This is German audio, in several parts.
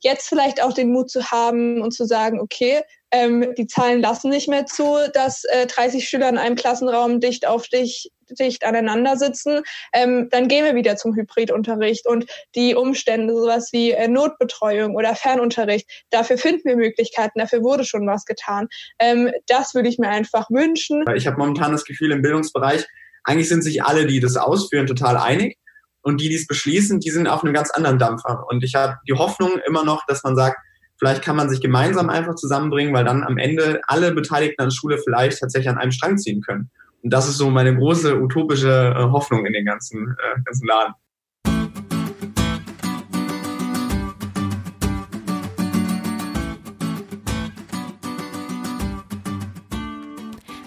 jetzt vielleicht auch den Mut zu haben und zu sagen, okay, ähm, die Zahlen lassen nicht mehr zu, dass äh, 30 Schüler in einem Klassenraum dicht auf dich dicht aneinander sitzen, ähm, dann gehen wir wieder zum Hybridunterricht und die Umstände, sowas wie äh, Notbetreuung oder Fernunterricht, dafür finden wir Möglichkeiten, dafür wurde schon was getan. Ähm, das würde ich mir einfach wünschen. Ich habe momentan das Gefühl im Bildungsbereich, eigentlich sind sich alle, die das ausführen, total einig. Und die, die es beschließen, die sind auf einem ganz anderen Dampfer. Und ich habe die Hoffnung immer noch, dass man sagt, Vielleicht kann man sich gemeinsam einfach zusammenbringen, weil dann am Ende alle Beteiligten an Schule vielleicht tatsächlich an einem Strang ziehen können. Und das ist so meine große utopische äh, Hoffnung in den ganzen, äh, ganzen Laden.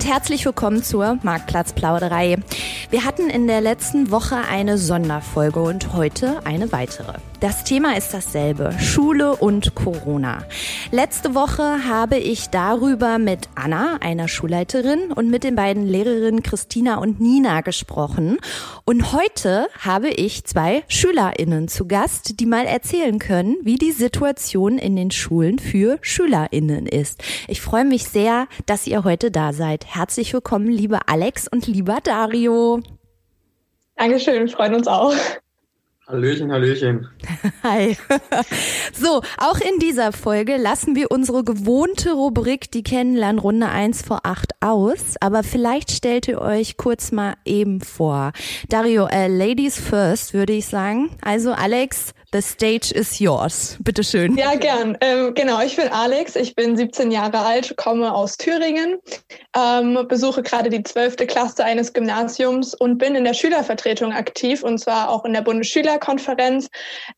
Und herzlich willkommen zur Marktplatzplauderei. Wir hatten in der letzten Woche eine Sonderfolge und heute eine weitere. Das Thema ist dasselbe, Schule und Corona. Letzte Woche habe ich darüber mit Anna, einer Schulleiterin, und mit den beiden Lehrerinnen Christina und Nina gesprochen. Und heute habe ich zwei Schülerinnen zu Gast, die mal erzählen können, wie die Situation in den Schulen für Schülerinnen ist. Ich freue mich sehr, dass ihr heute da seid. Herzlich willkommen, liebe Alex und lieber Dario. Dankeschön, freuen uns auch. Hallöchen, Hallöchen. Hi. So, auch in dieser Folge lassen wir unsere gewohnte Rubrik, die Kennenlernrunde 1 vor 8 aus. Aber vielleicht stellt ihr euch kurz mal eben vor. Dario, äh, Ladies first, würde ich sagen. Also Alex, The stage is yours. Bitte schön. Ja, gern. Ähm, genau, ich bin Alex. Ich bin 17 Jahre alt, komme aus Thüringen, ähm, besuche gerade die 12. Klasse eines Gymnasiums und bin in der Schülervertretung aktiv und zwar auch in der Bundesschülerkonferenz.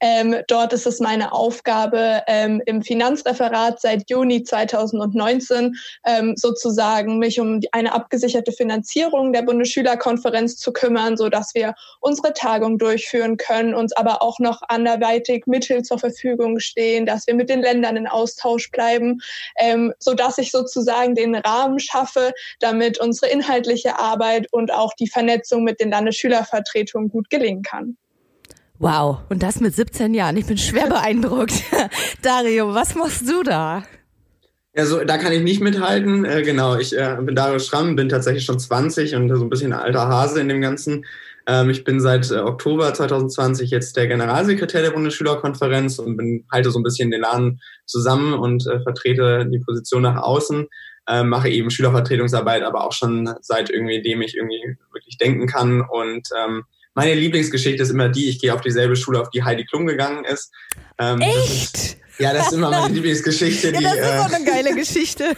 Ähm, dort ist es meine Aufgabe, ähm, im Finanzreferat seit Juni 2019 ähm, sozusagen mich um eine abgesicherte Finanzierung der Bundesschülerkonferenz zu kümmern, so dass wir unsere Tagung durchführen können, uns aber auch noch anderweitig anderweitig Mittel zur Verfügung stehen, dass wir mit den Ländern in Austausch bleiben, ähm, so dass ich sozusagen den Rahmen schaffe, damit unsere inhaltliche Arbeit und auch die Vernetzung mit den Landesschülervertretungen gut gelingen kann. Wow, und das mit 17 Jahren. Ich bin schwer beeindruckt. Dario, was machst du da? Ja, so, da kann ich nicht mithalten. Äh, genau, ich äh, bin Dario Schramm, bin tatsächlich schon 20 und so ein bisschen alter Hase in dem Ganzen. Ähm, ich bin seit äh, Oktober 2020 jetzt der Generalsekretär der Bundesschülerkonferenz und bin, halte so ein bisschen den Laden zusammen und äh, vertrete die Position nach außen. Äh, mache eben Schülervertretungsarbeit, aber auch schon seit irgendwie dem ich irgendwie wirklich denken kann. Und ähm, meine Lieblingsgeschichte ist immer die, ich gehe auf dieselbe Schule, auf die Heidi Klum gegangen ist. Ähm, Echt? Das ist, ja, das ist immer meine Lieblingsgeschichte. ja, das ist auch eine geile Geschichte.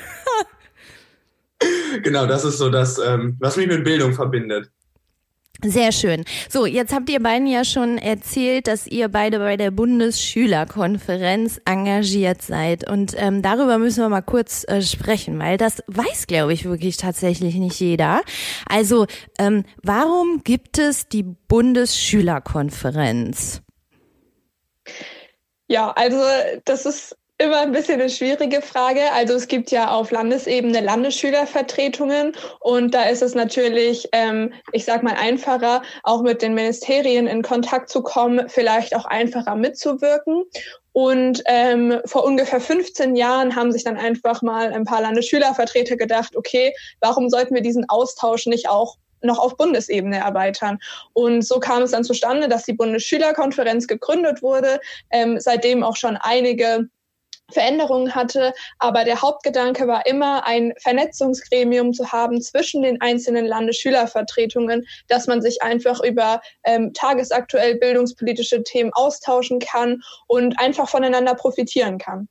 genau, das ist so das, ähm, was mich mit Bildung verbindet. Sehr schön. So, jetzt habt ihr beiden ja schon erzählt, dass ihr beide bei der Bundesschülerkonferenz engagiert seid. Und ähm, darüber müssen wir mal kurz äh, sprechen, weil das weiß, glaube ich, wirklich tatsächlich nicht jeder. Also, ähm, warum gibt es die Bundesschülerkonferenz? Ja, also das ist immer ein bisschen eine schwierige Frage. Also es gibt ja auf Landesebene Landesschülervertretungen und da ist es natürlich, ähm, ich sag mal, einfacher, auch mit den Ministerien in Kontakt zu kommen, vielleicht auch einfacher mitzuwirken. Und ähm, vor ungefähr 15 Jahren haben sich dann einfach mal ein paar Landesschülervertreter gedacht, okay, warum sollten wir diesen Austausch nicht auch noch auf Bundesebene erweitern. Und so kam es dann zustande, dass die Bundesschülerkonferenz gegründet wurde, ähm, seitdem auch schon einige Veränderungen hatte. Aber der Hauptgedanke war immer, ein Vernetzungsgremium zu haben zwischen den einzelnen Landesschülervertretungen, dass man sich einfach über ähm, tagesaktuell bildungspolitische Themen austauschen kann und einfach voneinander profitieren kann.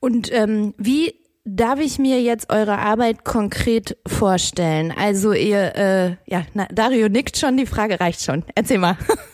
Und ähm, wie darf ich mir jetzt eure Arbeit konkret vorstellen? Also ihr, äh, ja, na, Dario nickt schon, die Frage reicht schon. Erzähl mal.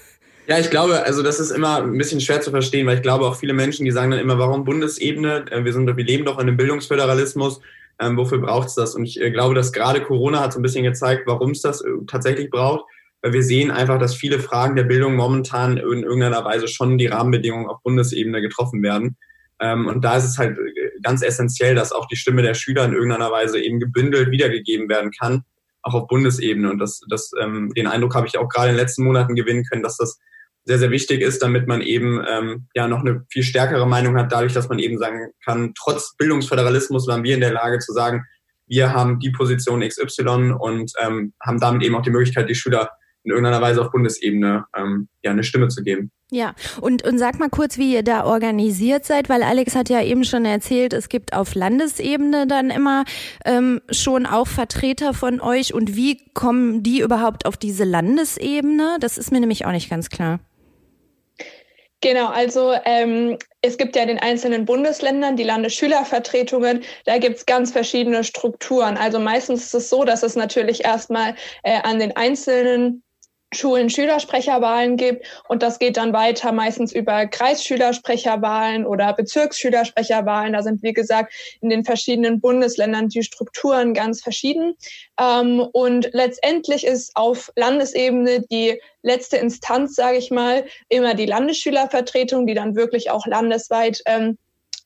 Ja, ich glaube, also das ist immer ein bisschen schwer zu verstehen, weil ich glaube auch viele Menschen, die sagen dann immer, warum Bundesebene? Äh, wir sind, wir leben doch in einem Bildungsföderalismus. Ähm, wofür braucht es das? Und ich äh, glaube, dass gerade Corona hat so ein bisschen gezeigt, warum es das äh, tatsächlich braucht. Weil wir sehen einfach, dass viele Fragen der Bildung momentan in irgendeiner Weise schon die Rahmenbedingungen auf Bundesebene getroffen werden. Ähm, und da ist es halt äh, ganz essentiell, dass auch die Stimme der Schüler in irgendeiner Weise eben gebündelt wiedergegeben werden kann, auch auf Bundesebene. Und das, das, ähm, den Eindruck habe ich auch gerade in den letzten Monaten gewinnen können, dass das sehr, sehr wichtig ist, damit man eben ähm, ja noch eine viel stärkere Meinung hat, dadurch, dass man eben sagen kann, trotz Bildungsföderalismus waren wir in der Lage zu sagen, wir haben die Position XY und ähm, haben damit eben auch die Möglichkeit, die Schüler in irgendeiner Weise auf Bundesebene ähm, ja eine Stimme zu geben. Ja, und, und sag mal kurz, wie ihr da organisiert seid, weil Alex hat ja eben schon erzählt, es gibt auf Landesebene dann immer ähm, schon auch Vertreter von euch. Und wie kommen die überhaupt auf diese Landesebene? Das ist mir nämlich auch nicht ganz klar. Genau, also ähm, es gibt ja in den einzelnen Bundesländern die Landesschülervertretungen, da gibt es ganz verschiedene Strukturen. Also meistens ist es so, dass es natürlich erstmal äh, an den einzelnen Schulen Schülersprecherwahlen gibt und das geht dann weiter meistens über Kreisschülersprecherwahlen oder Bezirksschülersprecherwahlen. Da sind, wie gesagt, in den verschiedenen Bundesländern die Strukturen ganz verschieden. Ähm, und letztendlich ist auf Landesebene die letzte Instanz, sage ich mal, immer die Landesschülervertretung, die dann wirklich auch landesweit ähm,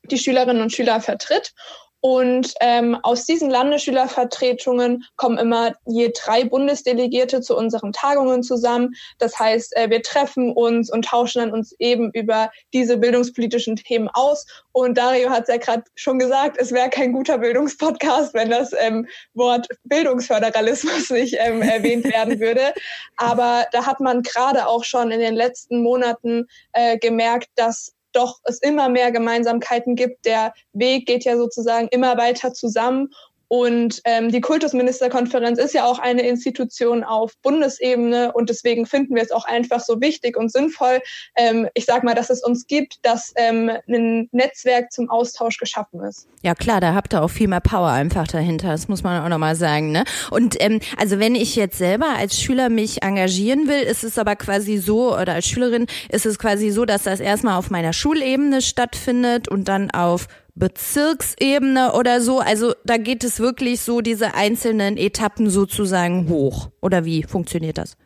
die Schülerinnen und Schüler vertritt. Und ähm, aus diesen Landesschülervertretungen kommen immer je drei Bundesdelegierte zu unseren Tagungen zusammen. Das heißt, äh, wir treffen uns und tauschen dann uns eben über diese bildungspolitischen Themen aus. Und Dario hat es ja gerade schon gesagt, es wäre kein guter Bildungspodcast, wenn das ähm, Wort Bildungsföderalismus nicht ähm, erwähnt werden würde. Aber da hat man gerade auch schon in den letzten Monaten äh, gemerkt, dass doch es immer mehr Gemeinsamkeiten gibt. Der Weg geht ja sozusagen immer weiter zusammen und ähm, die Kultusministerkonferenz ist ja auch eine Institution auf Bundesebene und deswegen finden wir es auch einfach so wichtig und sinnvoll, ähm, ich sage mal, dass es uns gibt, dass ähm, ein Netzwerk zum Austausch geschaffen ist. Ja klar, da habt ihr auch viel mehr Power einfach dahinter, das muss man auch nochmal sagen. Ne? Und ähm, also wenn ich jetzt selber als Schüler mich engagieren will, ist es aber quasi so, oder als Schülerin ist es quasi so, dass das erstmal auf meiner Schulebene stattfindet und dann auf Bezirksebene oder so. Also da geht es wirklich so diese einzelnen Etappen sozusagen hoch. Oder wie funktioniert das?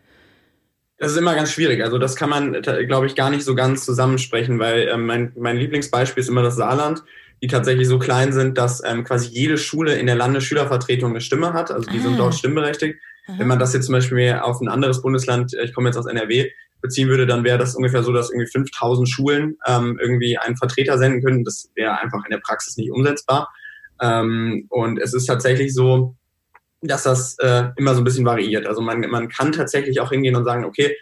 Das ist immer ganz schwierig. Also das kann man, glaube ich, gar nicht so ganz zusammensprechen, weil ähm, mein, mein Lieblingsbeispiel ist immer das Saarland, die tatsächlich so klein sind, dass ähm, quasi jede Schule in der Landesschülervertretung eine Stimme hat. Also die ah. sind dort stimmberechtigt. Aha. Wenn man das jetzt zum Beispiel auf ein anderes Bundesland, ich komme jetzt aus NRW, beziehen würde, dann wäre das ungefähr so, dass irgendwie 5000 Schulen ähm, irgendwie einen Vertreter senden können. Das wäre einfach in der Praxis nicht umsetzbar. Ähm, und es ist tatsächlich so, dass das äh, immer so ein bisschen variiert. Also man, man kann tatsächlich auch hingehen und sagen, okay,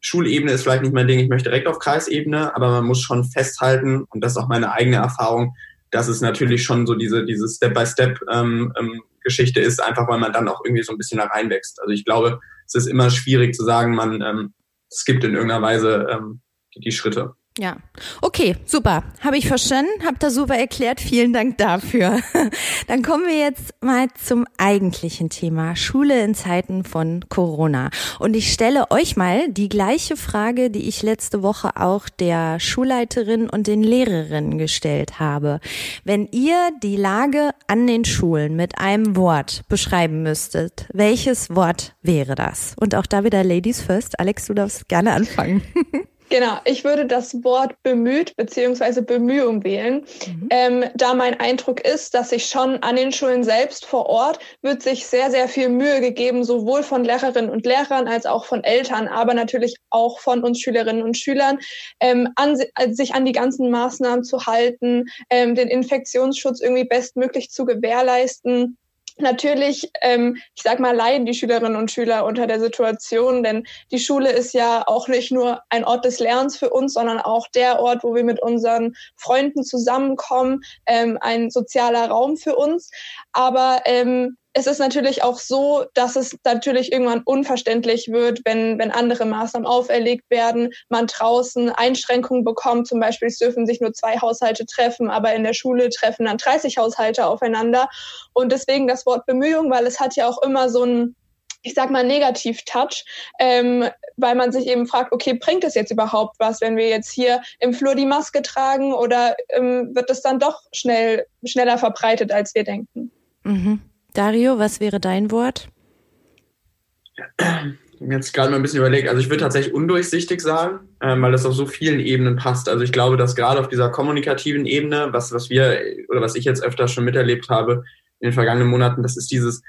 Schulebene ist vielleicht nicht mein Ding, ich möchte direkt auf Kreisebene, aber man muss schon festhalten, und das ist auch meine eigene Erfahrung, dass es natürlich schon so diese, diese Step-by-Step-Geschichte ähm, ähm, ist, einfach weil man dann auch irgendwie so ein bisschen da reinwächst. Also ich glaube, es ist immer schwierig zu sagen, man ähm, es gibt in irgendeiner Weise ähm, die, die Schritte. Ja, okay, super. Habe ich verstanden, habe da super erklärt. Vielen Dank dafür. Dann kommen wir jetzt mal zum eigentlichen Thema Schule in Zeiten von Corona. Und ich stelle euch mal die gleiche Frage, die ich letzte Woche auch der Schulleiterin und den Lehrerinnen gestellt habe. Wenn ihr die Lage an den Schulen mit einem Wort beschreiben müsstet, welches Wort wäre das? Und auch da wieder Ladies first. Alex, du darfst gerne anfangen. Genau, ich würde das Wort bemüht bzw. Bemühung wählen, mhm. ähm, da mein Eindruck ist, dass sich schon an den Schulen selbst vor Ort wird sich sehr, sehr viel Mühe gegeben, sowohl von Lehrerinnen und Lehrern als auch von Eltern, aber natürlich auch von uns Schülerinnen und Schülern, ähm, an, sich an die ganzen Maßnahmen zu halten, ähm, den Infektionsschutz irgendwie bestmöglich zu gewährleisten Natürlich, ähm, ich sag mal, leiden die Schülerinnen und Schüler unter der Situation, denn die Schule ist ja auch nicht nur ein Ort des Lernens für uns, sondern auch der Ort, wo wir mit unseren Freunden zusammenkommen, ähm, ein sozialer Raum für uns. Aber ähm, es ist natürlich auch so, dass es natürlich irgendwann unverständlich wird, wenn, wenn andere Maßnahmen auferlegt werden, man draußen Einschränkungen bekommt, zum Beispiel es dürfen sich nur zwei Haushalte treffen, aber in der Schule treffen dann 30 Haushalte aufeinander. Und deswegen das Wort Bemühung, weil es hat ja auch immer so ein ich sag mal, Negativ-Touch, ähm, weil man sich eben fragt, okay, bringt es jetzt überhaupt was, wenn wir jetzt hier im Flur die Maske tragen oder ähm, wird es dann doch schnell, schneller verbreitet, als wir denken? Mhm. Dario, was wäre dein Wort? Jetzt gerade mal ein bisschen überlegt. Also ich würde tatsächlich undurchsichtig sagen, ähm, weil das auf so vielen Ebenen passt. Also ich glaube, dass gerade auf dieser kommunikativen Ebene, was, was wir oder was ich jetzt öfter schon miterlebt habe in den vergangenen Monaten, das ist dieses,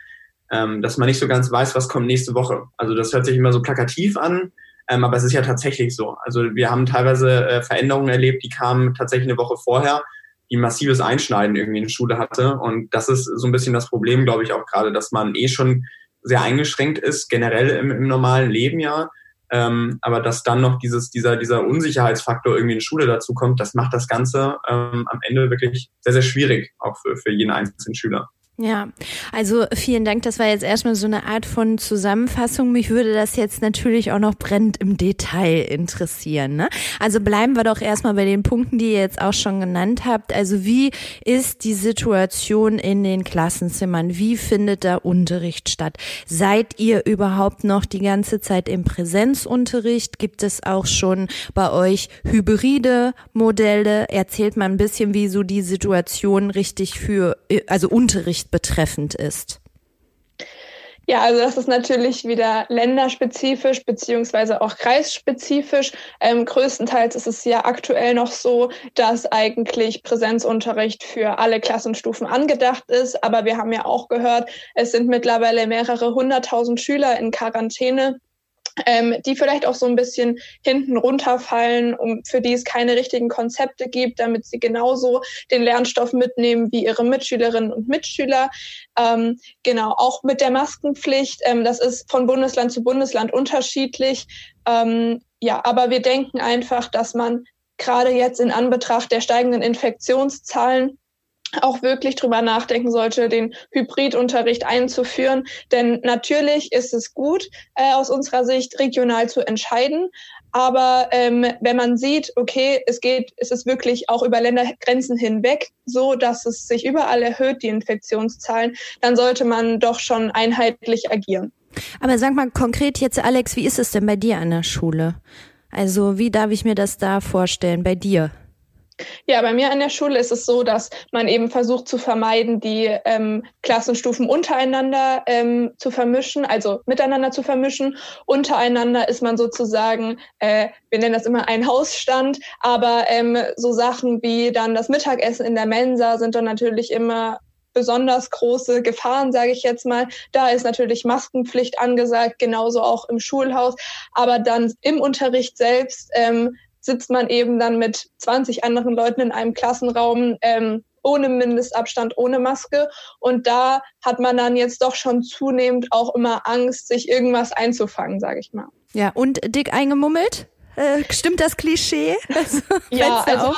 ähm, dass man nicht so ganz weiß, was kommt nächste Woche. Also das hört sich immer so plakativ an, ähm, aber es ist ja tatsächlich so. Also wir haben teilweise äh, Veränderungen erlebt, die kamen tatsächlich eine Woche vorher, die massives Einschneiden irgendwie in Schule hatte. Und das ist so ein bisschen das Problem, glaube ich, auch gerade, dass man eh schon sehr eingeschränkt ist, generell im, im normalen Leben ja. Ähm, aber dass dann noch dieses, dieser, dieser Unsicherheitsfaktor irgendwie in Schule dazu kommt, das macht das Ganze ähm, am Ende wirklich sehr, sehr schwierig, auch für, für jeden einzelnen Schüler. Ja, also vielen Dank. Das war jetzt erstmal so eine Art von Zusammenfassung. Mich würde das jetzt natürlich auch noch brennend im Detail interessieren. Ne? Also bleiben wir doch erstmal bei den Punkten, die ihr jetzt auch schon genannt habt. Also wie ist die Situation in den Klassenzimmern? Wie findet da Unterricht statt? Seid ihr überhaupt noch die ganze Zeit im Präsenzunterricht? Gibt es auch schon bei euch hybride Modelle? Erzählt mal ein bisschen, wie so die Situation richtig für, also Unterricht betreffend ist? Ja, also das ist natürlich wieder länderspezifisch beziehungsweise auch kreisspezifisch. Ähm, größtenteils ist es ja aktuell noch so, dass eigentlich Präsenzunterricht für alle Klassenstufen angedacht ist. Aber wir haben ja auch gehört, es sind mittlerweile mehrere hunderttausend Schüler in Quarantäne ähm, die vielleicht auch so ein bisschen hinten runterfallen, um, für die es keine richtigen Konzepte gibt, damit sie genauso den Lernstoff mitnehmen wie ihre Mitschülerinnen und Mitschüler. Ähm, genau, auch mit der Maskenpflicht. Ähm, das ist von Bundesland zu Bundesland unterschiedlich. Ähm, ja, aber wir denken einfach, dass man gerade jetzt in Anbetracht der steigenden Infektionszahlen auch wirklich drüber nachdenken sollte, den Hybridunterricht einzuführen. Denn natürlich ist es gut, äh, aus unserer Sicht regional zu entscheiden. Aber ähm, wenn man sieht, okay, es geht, es ist wirklich auch über Ländergrenzen hinweg so, dass es sich überall erhöht, die Infektionszahlen, dann sollte man doch schon einheitlich agieren. Aber sag mal konkret jetzt, Alex, wie ist es denn bei dir an der Schule? Also wie darf ich mir das da vorstellen bei dir? Ja, bei mir an der Schule ist es so, dass man eben versucht zu vermeiden, die ähm, Klassenstufen untereinander ähm, zu vermischen, also miteinander zu vermischen. Untereinander ist man sozusagen, äh, wir nennen das immer ein Hausstand, aber ähm, so Sachen wie dann das Mittagessen in der Mensa sind dann natürlich immer besonders große Gefahren, sage ich jetzt mal. Da ist natürlich Maskenpflicht angesagt, genauso auch im Schulhaus. Aber dann im Unterricht selbst ähm, sitzt man eben dann mit 20 anderen Leuten in einem Klassenraum ähm, ohne Mindestabstand, ohne Maske. Und da hat man dann jetzt doch schon zunehmend auch immer Angst, sich irgendwas einzufangen, sage ich mal. Ja, und dick eingemummelt? Äh, stimmt das Klischee? ja, also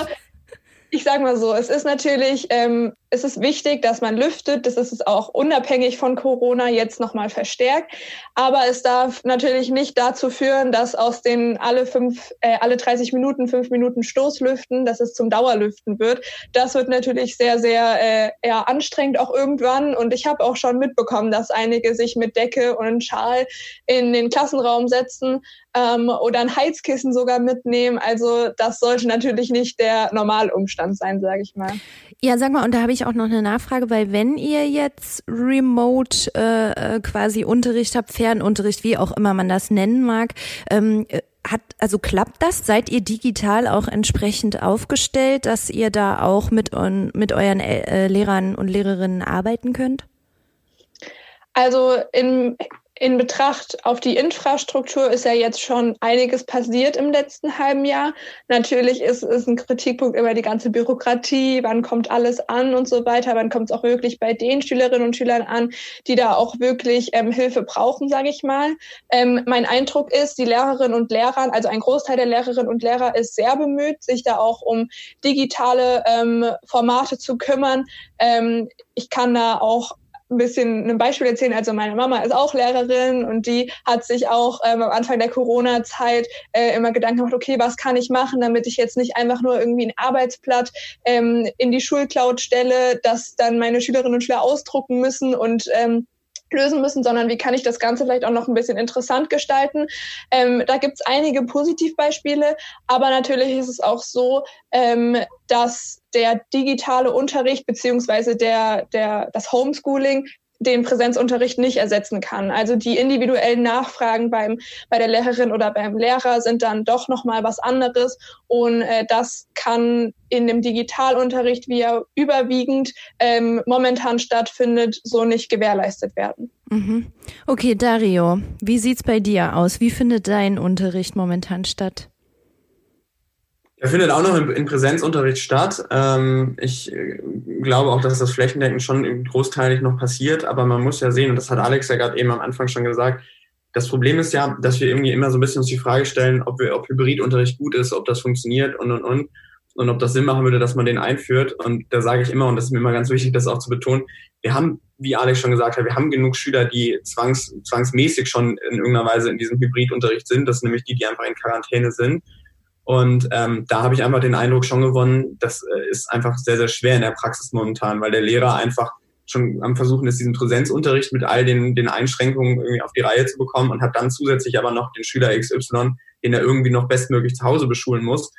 ich sage mal so, es ist natürlich ähm, es ist wichtig, dass man lüftet. Das ist es auch unabhängig von Corona jetzt nochmal verstärkt. Aber es darf natürlich nicht dazu führen, dass aus den alle fünf, äh, alle 30 Minuten, fünf Minuten Stoßlüften, dass es zum Dauerlüften wird. Das wird natürlich sehr, sehr äh, ja, anstrengend auch irgendwann. Und ich habe auch schon mitbekommen, dass einige sich mit Decke und Schal in den Klassenraum setzen ähm, oder ein Heizkissen sogar mitnehmen. Also das sollte natürlich nicht der Normalumstand sein, sage ich mal. Ja, sag mal, und da habe ich auch noch eine Nachfrage, weil wenn ihr jetzt remote äh, äh, quasi Unterricht habt, Fernunterricht, wie auch immer man das nennen mag, ähm, äh, hat, also klappt das? Seid ihr digital auch entsprechend aufgestellt, dass ihr da auch mit, mit euren äh, Lehrern und Lehrerinnen arbeiten könnt? Also im in Betracht auf die Infrastruktur ist ja jetzt schon einiges passiert im letzten halben Jahr. Natürlich ist es ein Kritikpunkt über die ganze Bürokratie, wann kommt alles an und so weiter, wann kommt es auch wirklich bei den Schülerinnen und Schülern an, die da auch wirklich ähm, Hilfe brauchen, sage ich mal. Ähm, mein Eindruck ist, die Lehrerinnen und Lehrer, also ein Großteil der Lehrerinnen und Lehrer ist sehr bemüht, sich da auch um digitale ähm, Formate zu kümmern. Ähm, ich kann da auch ein bisschen ein Beispiel erzählen. Also meine Mama ist auch Lehrerin und die hat sich auch ähm, am Anfang der Corona-Zeit äh, immer Gedanken gemacht, okay, was kann ich machen, damit ich jetzt nicht einfach nur irgendwie ein Arbeitsblatt ähm, in die Schulcloud stelle, das dann meine Schülerinnen und Schüler ausdrucken müssen und ähm, lösen müssen, sondern wie kann ich das Ganze vielleicht auch noch ein bisschen interessant gestalten. Ähm, da gibt es einige Positivbeispiele, aber natürlich ist es auch so, ähm, dass der digitale Unterricht beziehungsweise der, der, das Homeschooling den Präsenzunterricht nicht ersetzen kann. Also die individuellen Nachfragen beim, bei der Lehrerin oder beim Lehrer sind dann doch nochmal was anderes. Und äh, das kann in dem Digitalunterricht, wie er überwiegend ähm, momentan stattfindet, so nicht gewährleistet werden. Mhm. Okay, Dario, wie sieht's bei dir aus? Wie findet dein Unterricht momentan statt? Er findet auch noch im Präsenzunterricht statt. Ähm, ich äh, glaube auch, dass das flächendeckend schon großteilig noch passiert, aber man muss ja sehen, und das hat Alex ja gerade eben am Anfang schon gesagt, das Problem ist ja, dass wir irgendwie immer so ein bisschen uns die Frage stellen, ob, wir, ob Hybridunterricht gut ist, ob das funktioniert und, und, und. Und ob das Sinn machen würde, dass man den einführt. Und da sage ich immer, und das ist mir immer ganz wichtig, das auch zu betonen, wir haben, wie Alex schon gesagt hat, wir haben genug Schüler, die zwangs, zwangsmäßig schon in irgendeiner Weise in diesem Hybridunterricht sind. Das sind nämlich die, die einfach in Quarantäne sind. Und ähm, da habe ich einfach den Eindruck schon gewonnen, das äh, ist einfach sehr, sehr schwer in der Praxis momentan, weil der Lehrer einfach schon am Versuchen ist, diesen Präsenzunterricht mit all den, den Einschränkungen irgendwie auf die Reihe zu bekommen und hat dann zusätzlich aber noch den Schüler XY, den er irgendwie noch bestmöglich zu Hause beschulen muss.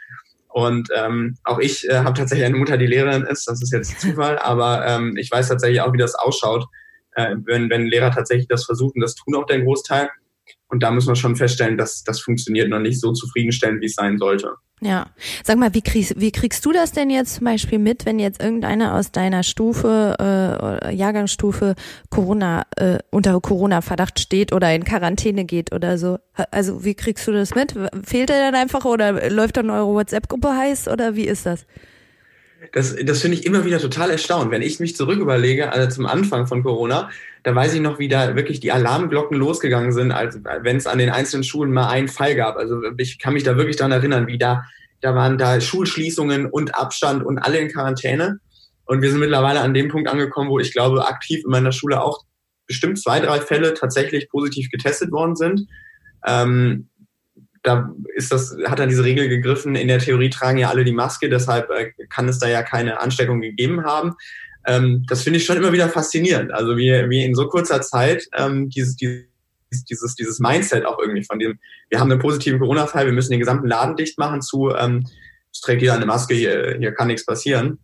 Und ähm, auch ich äh, habe tatsächlich eine Mutter, die Lehrerin ist, das ist jetzt Zufall, aber ähm, ich weiß tatsächlich auch, wie das ausschaut, äh, wenn, wenn Lehrer tatsächlich das versuchen, das tun auch den Großteil. Und da müssen wir schon feststellen, dass das funktioniert noch nicht so zufriedenstellend, wie es sein sollte. Ja. Sag mal, wie kriegst, wie kriegst du das denn jetzt zum Beispiel mit, wenn jetzt irgendeiner aus deiner Stufe, äh, Jahrgangsstufe Corona, äh, unter Corona-Verdacht steht oder in Quarantäne geht oder so? Also wie kriegst du das mit? Fehlt er dann einfach oder läuft dann eure WhatsApp-Gruppe heiß oder wie ist das? Das, das finde ich immer wieder total erstaunt. Wenn ich mich zurück überlege, also zum Anfang von Corona, da weiß ich noch, wie da wirklich die Alarmglocken losgegangen sind, als wenn es an den einzelnen Schulen mal einen Fall gab. Also ich kann mich da wirklich daran erinnern, wie da, da waren da Schulschließungen und Abstand und alle in Quarantäne. Und wir sind mittlerweile an dem Punkt angekommen, wo ich glaube, aktiv in meiner Schule auch bestimmt zwei, drei Fälle tatsächlich positiv getestet worden sind. Ähm, da ist das, hat dann diese Regel gegriffen, in der Theorie tragen ja alle die Maske, deshalb äh, kann es da ja keine Ansteckung gegeben haben. Ähm, das finde ich schon immer wieder faszinierend. Also wie, wie in so kurzer Zeit ähm, dieses, dieses, dieses, dieses Mindset auch irgendwie von dem, wir haben einen positiven Corona-Fall, wir müssen den gesamten Laden dicht machen zu, ähm, es trägt jeder eine Maske, hier, hier kann nichts passieren.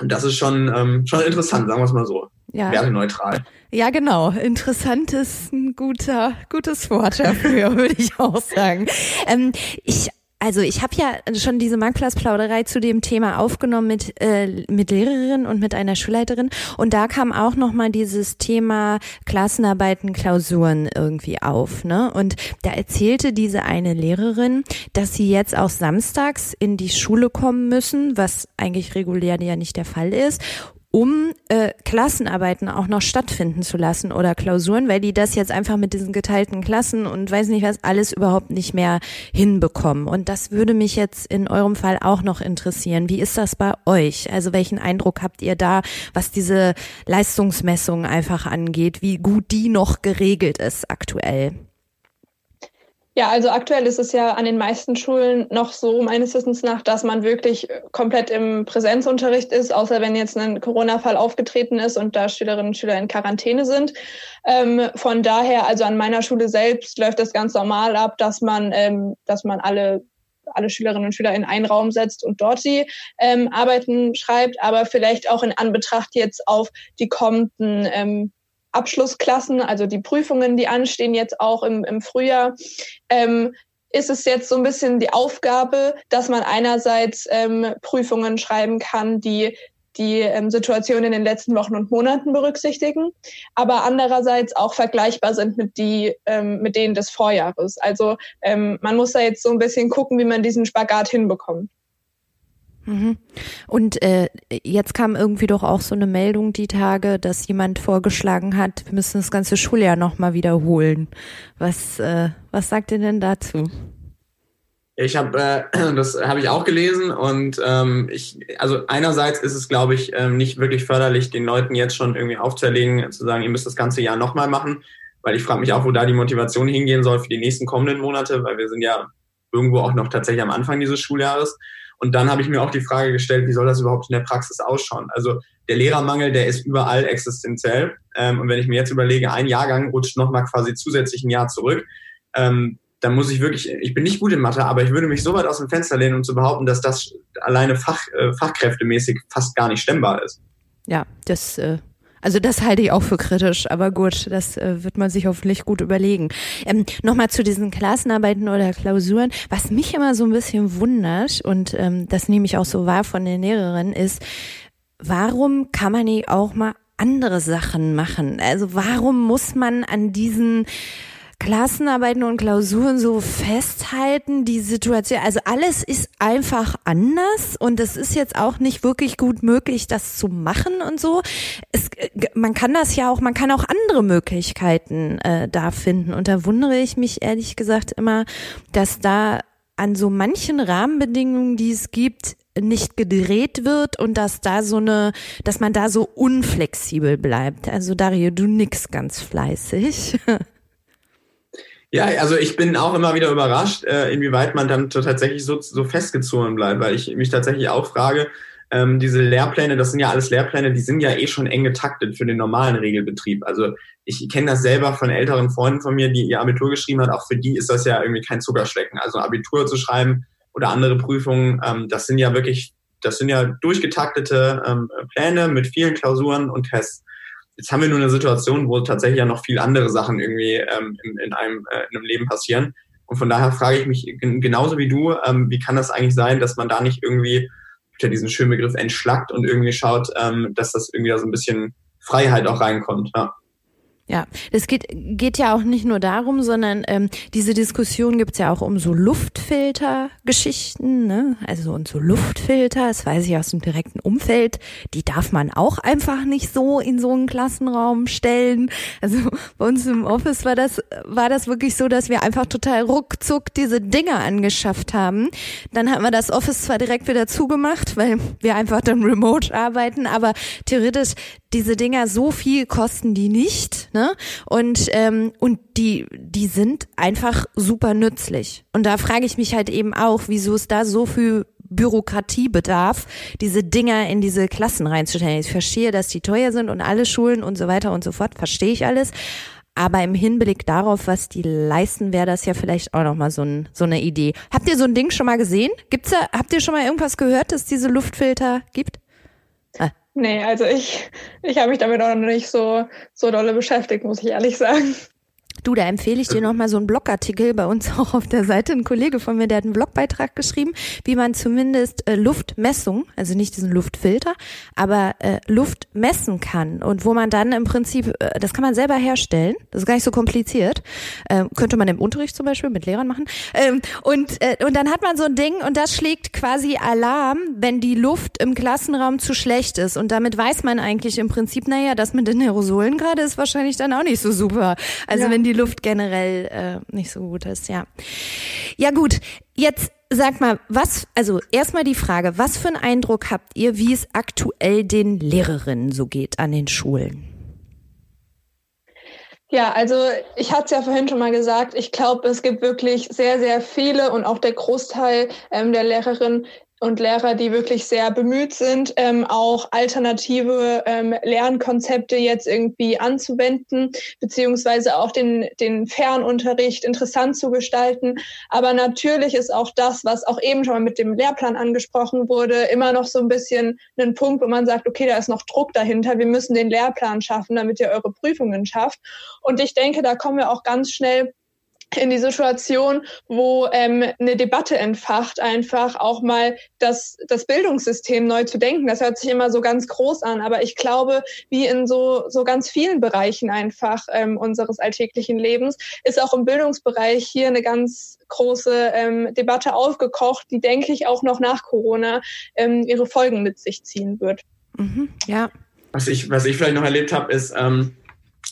Und das ist schon, ähm, schon interessant, sagen wir es mal so. Ja. Werteneutral. Ja, genau. Interessant ist ein guter, gutes Wort dafür, würde ich auch sagen. Ähm, ich also ich habe ja schon diese Marktplatzplauderei zu dem Thema aufgenommen mit äh, mit Lehrerin und mit einer Schulleiterin und da kam auch noch mal dieses Thema Klassenarbeiten, Klausuren irgendwie auf, ne? Und da erzählte diese eine Lehrerin, dass sie jetzt auch samstags in die Schule kommen müssen, was eigentlich regulär ja nicht der Fall ist um äh, Klassenarbeiten auch noch stattfinden zu lassen oder Klausuren, weil die das jetzt einfach mit diesen geteilten Klassen und weiß nicht was alles überhaupt nicht mehr hinbekommen. Und das würde mich jetzt in eurem Fall auch noch interessieren. Wie ist das bei euch? Also welchen Eindruck habt ihr da, was diese Leistungsmessung einfach angeht, wie gut die noch geregelt ist aktuell? Ja, also aktuell ist es ja an den meisten Schulen noch so, meines Wissens nach, dass man wirklich komplett im Präsenzunterricht ist, außer wenn jetzt ein Corona-Fall aufgetreten ist und da Schülerinnen und Schüler in Quarantäne sind. Ähm, von daher, also an meiner Schule selbst läuft das ganz normal ab, dass man, ähm, dass man alle alle Schülerinnen und Schüler in einen Raum setzt und dort die ähm, Arbeiten schreibt, aber vielleicht auch in Anbetracht jetzt auf die kommenden ähm, Abschlussklassen, also die Prüfungen, die anstehen jetzt auch im, im Frühjahr, ähm, ist es jetzt so ein bisschen die Aufgabe, dass man einerseits ähm, Prüfungen schreiben kann, die die ähm, Situation in den letzten Wochen und Monaten berücksichtigen, aber andererseits auch vergleichbar sind mit die ähm, mit denen des Vorjahres. Also ähm, man muss da jetzt so ein bisschen gucken, wie man diesen Spagat hinbekommt. Und äh, jetzt kam irgendwie doch auch so eine Meldung die Tage, dass jemand vorgeschlagen hat, wir müssen das ganze Schuljahr nochmal wiederholen. Was, äh, was sagt ihr denn dazu? Ich habe, äh, das habe ich auch gelesen und ähm, ich, also einerseits ist es, glaube ich, ähm, nicht wirklich förderlich, den Leuten jetzt schon irgendwie aufzuerlegen, zu sagen, ihr müsst das ganze Jahr nochmal machen, weil ich frage mich auch, wo da die Motivation hingehen soll für die nächsten kommenden Monate, weil wir sind ja irgendwo auch noch tatsächlich am Anfang dieses Schuljahres. Und dann habe ich mir auch die Frage gestellt, wie soll das überhaupt in der Praxis ausschauen? Also der Lehrermangel, der ist überall existenziell. Ähm, und wenn ich mir jetzt überlege, ein Jahrgang rutscht nochmal quasi zusätzlich ein Jahr zurück, ähm, dann muss ich wirklich, ich bin nicht gut in Mathe, aber ich würde mich so weit aus dem Fenster lehnen, um zu behaupten, dass das alleine Fach, äh, fachkräftemäßig fast gar nicht stemmbar ist. Ja, das äh, also das halte ich auch für kritisch, aber gut, das äh, wird man sich hoffentlich gut überlegen. Ähm, Nochmal zu diesen Klassenarbeiten oder Klausuren. Was mich immer so ein bisschen wundert, und ähm, das nehme ich auch so wahr von den Lehrerinnen, ist, warum kann man nicht auch mal andere Sachen machen? Also warum muss man an diesen Klassenarbeiten und Klausuren so festhalten, die Situation, also alles ist einfach anders und es ist jetzt auch nicht wirklich gut möglich, das zu machen und so. Es, man kann das ja auch, man kann auch andere Möglichkeiten äh, da finden und da wundere ich mich ehrlich gesagt immer, dass da an so manchen Rahmenbedingungen, die es gibt, nicht gedreht wird und dass da so eine, dass man da so unflexibel bleibt. Also Dario, du nix ganz fleißig. Ja, also ich bin auch immer wieder überrascht, äh, inwieweit man dann tatsächlich so, so festgezogen bleibt, weil ich mich tatsächlich auch frage, ähm, diese Lehrpläne, das sind ja alles Lehrpläne, die sind ja eh schon eng getaktet für den normalen Regelbetrieb. Also ich kenne das selber von älteren Freunden von mir, die ihr Abitur geschrieben hat, auch für die ist das ja irgendwie kein Zuckerschlecken. Also Abitur zu schreiben oder andere Prüfungen, ähm, das sind ja wirklich, das sind ja durchgetaktete ähm, Pläne mit vielen Klausuren und Tests. Jetzt haben wir nur eine Situation, wo tatsächlich ja noch viel andere Sachen irgendwie ähm, in, in, einem, äh, in einem Leben passieren. Und von daher frage ich mich genauso wie du, ähm, wie kann das eigentlich sein, dass man da nicht irgendwie ja diesen schönen Begriff entschlackt und irgendwie schaut, ähm, dass das irgendwie da so ein bisschen Freiheit auch reinkommt. Ja. Ja, es geht, geht ja auch nicht nur darum, sondern ähm, diese Diskussion gibt's ja auch um so Luftfilter-Geschichten, ne? Also und so Luftfilter, das weiß ich aus dem direkten Umfeld, die darf man auch einfach nicht so in so einen Klassenraum stellen. Also bei uns im Office war das, war das wirklich so, dass wir einfach total ruckzuck diese Dinger angeschafft haben. Dann haben wir das Office zwar direkt wieder zugemacht, weil wir einfach dann remote arbeiten, aber theoretisch diese Dinger so viel kosten die nicht, ne? Und ähm, und die die sind einfach super nützlich. Und da frage ich mich halt eben auch, wieso es da so viel Bürokratie bedarf, diese Dinger in diese Klassen reinzustellen. Ich verstehe, dass die teuer sind und alle Schulen und so weiter und so fort, verstehe ich alles. Aber im Hinblick darauf, was die leisten, wäre das ja vielleicht auch nochmal so, ein, so eine Idee. Habt ihr so ein Ding schon mal gesehen? Gibt's da, habt ihr schon mal irgendwas gehört, dass diese Luftfilter gibt? Ah. Nee, also ich, ich habe mich damit auch noch nicht so, so dolle beschäftigt, muss ich ehrlich sagen. Du, da empfehle ich dir nochmal so einen Blogartikel bei uns auch auf der Seite. Ein Kollege von mir, der hat einen Blogbeitrag geschrieben, wie man zumindest äh, Luftmessung, also nicht diesen Luftfilter, aber äh, Luft messen kann und wo man dann im Prinzip, äh, das kann man selber herstellen, das ist gar nicht so kompliziert, ähm, könnte man im Unterricht zum Beispiel mit Lehrern machen ähm, und, äh, und dann hat man so ein Ding und das schlägt quasi Alarm, wenn die Luft im Klassenraum zu schlecht ist und damit weiß man eigentlich im Prinzip, naja, das mit den Aerosolen gerade ist wahrscheinlich dann auch nicht so super. Also ja. wenn die Luft generell äh, nicht so gut ist, ja. Ja gut, jetzt sag mal, was, also erstmal die Frage, was für einen Eindruck habt ihr, wie es aktuell den Lehrerinnen so geht an den Schulen? Ja, also ich hatte es ja vorhin schon mal gesagt, ich glaube, es gibt wirklich sehr, sehr viele und auch der Großteil ähm, der Lehrerinnen und Lehrer, die wirklich sehr bemüht sind, ähm, auch alternative ähm, Lernkonzepte jetzt irgendwie anzuwenden, beziehungsweise auch den, den Fernunterricht interessant zu gestalten. Aber natürlich ist auch das, was auch eben schon mal mit dem Lehrplan angesprochen wurde, immer noch so ein bisschen ein Punkt, wo man sagt, okay, da ist noch Druck dahinter, wir müssen den Lehrplan schaffen, damit ihr eure Prüfungen schafft. Und ich denke, da kommen wir auch ganz schnell in die Situation, wo ähm, eine Debatte entfacht, einfach auch mal das, das Bildungssystem neu zu denken. Das hört sich immer so ganz groß an, aber ich glaube, wie in so, so ganz vielen Bereichen einfach ähm, unseres alltäglichen Lebens, ist auch im Bildungsbereich hier eine ganz große ähm, Debatte aufgekocht, die, denke ich, auch noch nach Corona ähm, ihre Folgen mit sich ziehen wird. Mhm, ja. Was ich, was ich vielleicht noch erlebt habe, ist, ähm,